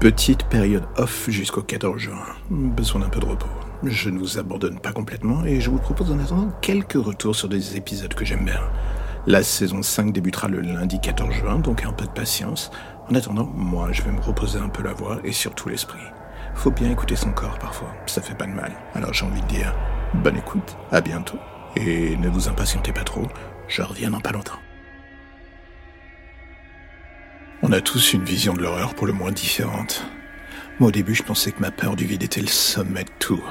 Petite période off jusqu'au 14 juin. Besoin d'un peu de repos. Je ne vous abandonne pas complètement et je vous propose en attendant quelques retours sur des épisodes que j'aime bien. La saison 5 débutera le lundi 14 juin, donc un peu de patience. En attendant, moi, je vais me reposer un peu la voix et surtout l'esprit. Faut bien écouter son corps parfois, ça fait pas de mal. Alors j'ai envie de dire, bonne écoute, à bientôt. Et ne vous impatientez pas trop, je reviens dans pas longtemps. On a tous une vision de l'horreur pour le moins différente. Moi au début je pensais que ma peur du vide était le sommet de tout.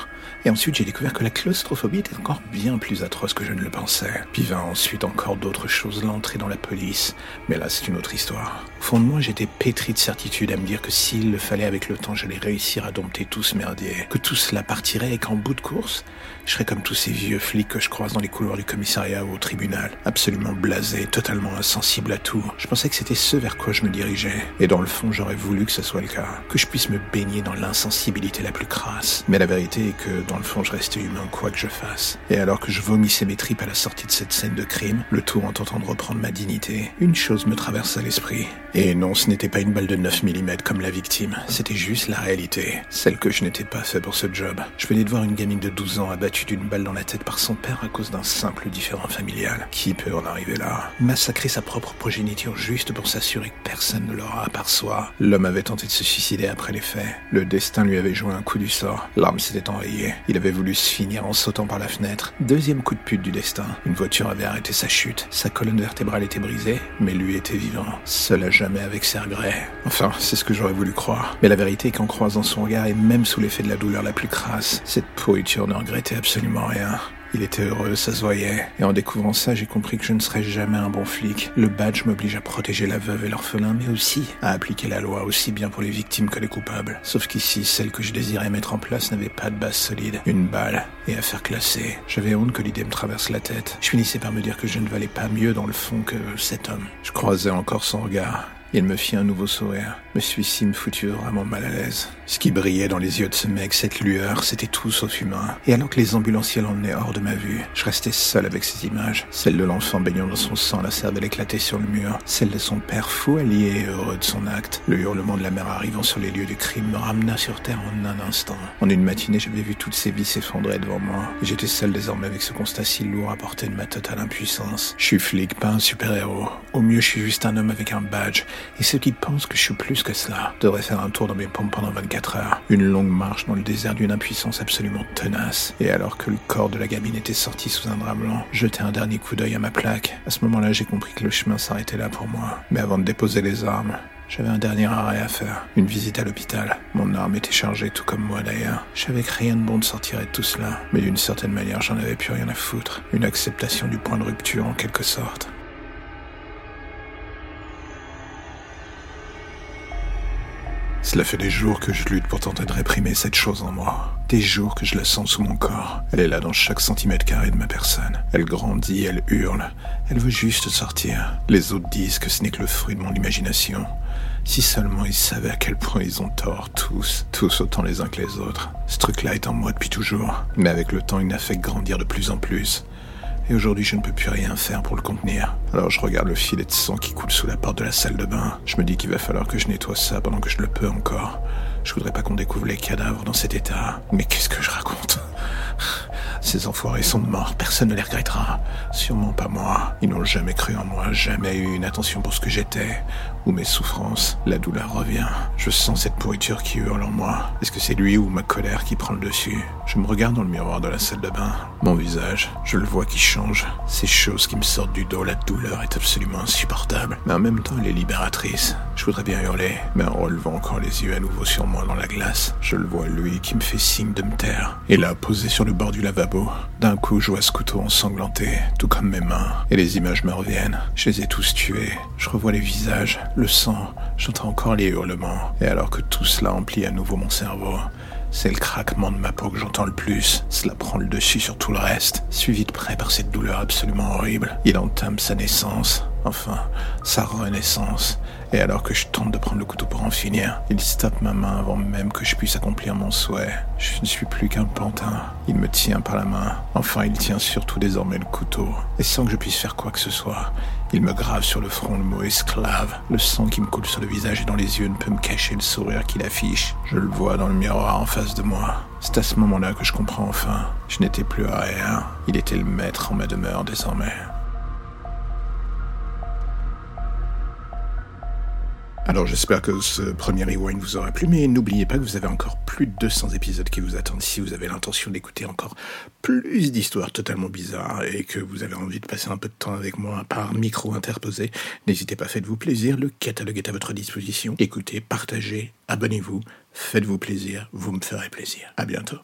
Et ensuite, j'ai découvert que la claustrophobie était encore bien plus atroce que je ne le pensais. Puis vint ensuite encore d'autres choses, l'entrée dans la police. Mais là, c'est une autre histoire. Au fond de moi, j'étais pétri de certitude à me dire que s'il le fallait avec le temps, j'allais réussir à dompter tout ce merdier. Que tout cela partirait et qu'en bout de course, je serais comme tous ces vieux flics que je croise dans les couloirs du commissariat ou au tribunal. Absolument blasé, totalement insensible à tout. Je pensais que c'était ce vers quoi je me dirigeais. Et dans le fond, j'aurais voulu que ce soit le cas. Que je puisse me baigner dans l'insensibilité la plus crasse. Mais la vérité est que dans le fond, je restais humain quoi que je fasse. Et alors que je vomissais mes tripes à la sortie de cette scène de crime, le tout en tentant de reprendre ma dignité, une chose me traversa l'esprit. Et non, ce n'était pas une balle de 9 mm comme la victime, c'était juste la réalité. Celle que je n'étais pas fait pour ce job. Je venais de voir une gamine de 12 ans abattue d'une balle dans la tête par son père à cause d'un simple différend familial. Qui peut en arriver là? Massacrer sa propre progéniture juste pour s'assurer que personne ne l'aura à part soi. L'homme avait tenté de se suicider après les faits. Le destin lui avait joué un coup du sort. L'arme s'était enrayée. Il avait voulu se finir en sautant par la fenêtre. Deuxième coup de pute du destin. Une voiture avait arrêté sa chute. Sa colonne vertébrale était brisée, mais lui était vivant. Seul à jamais avec ses regrets. Enfin, c'est ce que j'aurais voulu croire. Mais la vérité est qu'en croisant son regard et même sous l'effet de la douleur la plus crasse, cette pourriture ne regrettait absolument rien. Il était heureux, ça se voyait. Et en découvrant ça, j'ai compris que je ne serais jamais un bon flic. Le badge m'oblige à protéger la veuve et l'orphelin, mais aussi à appliquer la loi aussi bien pour les victimes que les coupables. Sauf qu'ici, celle que je désirais mettre en place n'avait pas de base solide. Une balle et à faire classer. J'avais honte que l'idée me traverse la tête. Je finissais par me dire que je ne valais pas mieux dans le fond que cet homme. Je croisais encore son regard. Il me fit un nouveau sourire. Mais celui-ci me foutu vraiment mal à l'aise. Ce qui brillait dans les yeux de ce mec, cette lueur, c'était tout sauf humain. Et alors que les ambulanciers l'emmenaient hors de ma vue, je restais seul avec ces images. Celle de l'enfant baignant dans son sang, la cervelle éclatée sur le mur. Celle de son père fou, allié et heureux de son acte. Le hurlement de la mère arrivant sur les lieux du crime me ramena sur terre en un instant. En une matinée, j'avais vu toutes ces vies s'effondrer devant moi. J'étais seul désormais avec ce constat si lourd à porter de ma totale impuissance. Je suis flic, pas un super-héros. Au mieux, je suis juste un homme avec un badge et ceux qui pensent que je suis plus que cela devraient faire un tour dans mes pompes pendant 24 heures. Une longue marche dans le désert d'une impuissance absolument tenace. Et alors que le corps de la gamine était sorti sous un drap blanc, jeter un dernier coup d'œil à ma plaque. À ce moment-là, j'ai compris que le chemin s'arrêtait là pour moi. Mais avant de déposer les armes, j'avais un dernier arrêt à faire, une visite à l'hôpital. Mon arme était chargée, tout comme moi d'ailleurs. Je savais que rien de bon ne sortirait de tout cela, mais d'une certaine manière, j'en avais plus rien à foutre. Une acceptation du point de rupture en quelque sorte. Cela fait des jours que je lutte pour tenter de réprimer cette chose en moi. Des jours que je la sens sous mon corps. Elle est là dans chaque centimètre carré de ma personne. Elle grandit, elle hurle. Elle veut juste sortir. Les autres disent que ce n'est que le fruit de mon imagination. Si seulement ils savaient à quel point ils ont tort, tous, tous autant les uns que les autres. Ce truc-là est en moi depuis toujours, mais avec le temps il n'a fait grandir de plus en plus. Et aujourd'hui, je ne peux plus rien faire pour le contenir. Alors je regarde le filet de sang qui coule sous la porte de la salle de bain. Je me dis qu'il va falloir que je nettoie ça pendant que je le peux encore. Je voudrais pas qu'on découvre les cadavres dans cet état. Mais qu'est-ce que je raconte? Ces enfoirés sont morts, personne ne les regrettera. Sûrement pas moi. Ils n'ont jamais cru en moi, jamais eu une attention pour ce que j'étais, ou mes souffrances. La douleur revient. Je sens cette pourriture qui hurle en moi. Est-ce que c'est lui ou ma colère qui prend le dessus? Je me regarde dans le miroir de la salle de bain. Mon visage, je le vois qui change. Ces choses qui me sortent du dos, la douleur est absolument insupportable. Mais en même temps, elle est libératrice. Je voudrais bien hurler, mais en relevant encore les yeux à nouveau sur moi dans la glace, je le vois lui qui me fait signe de me taire. Et là, posé sur le bord du lavabo, d'un coup, je vois ce couteau ensanglanté, tout comme mes mains, et les images me reviennent. Je les ai tous tués. Je revois les visages, le sang, j'entends encore les hurlements. Et alors que tout cela emplit à nouveau mon cerveau, c'est le craquement de ma peau que j'entends le plus. Cela prend le dessus sur tout le reste, suivi de près par cette douleur absolument horrible. Il entame sa naissance, enfin, sa renaissance. Et alors que je tente de prendre le couteau pour en finir, il stoppe ma main avant même que je puisse accomplir mon souhait. Je ne suis plus qu'un pantin. Il me tient par la main. Enfin, il tient surtout désormais le couteau. Et sans que je puisse faire quoi que ce soit, Il me grave sur le front le mot esclave. Le sang qui me coule sur le visage et dans les yeux ne peut me cacher le sourire qu'il affiche. Je le vois dans le miroir en face de moi. C'est à ce moment-là que je comprends enfin. Je n'étais plus à rien. Il était le maître en ma demeure désormais. Alors j'espère que ce premier rewind vous aura plu, mais n'oubliez pas que vous avez encore plus de 200 épisodes qui vous attendent si vous avez l'intention d'écouter encore plus d'histoires totalement bizarres et que vous avez envie de passer un peu de temps avec moi par micro interposé. N'hésitez pas, faites-vous plaisir, le catalogue est à votre disposition. Écoutez, partagez, abonnez-vous, faites-vous plaisir, vous me ferez plaisir. À bientôt.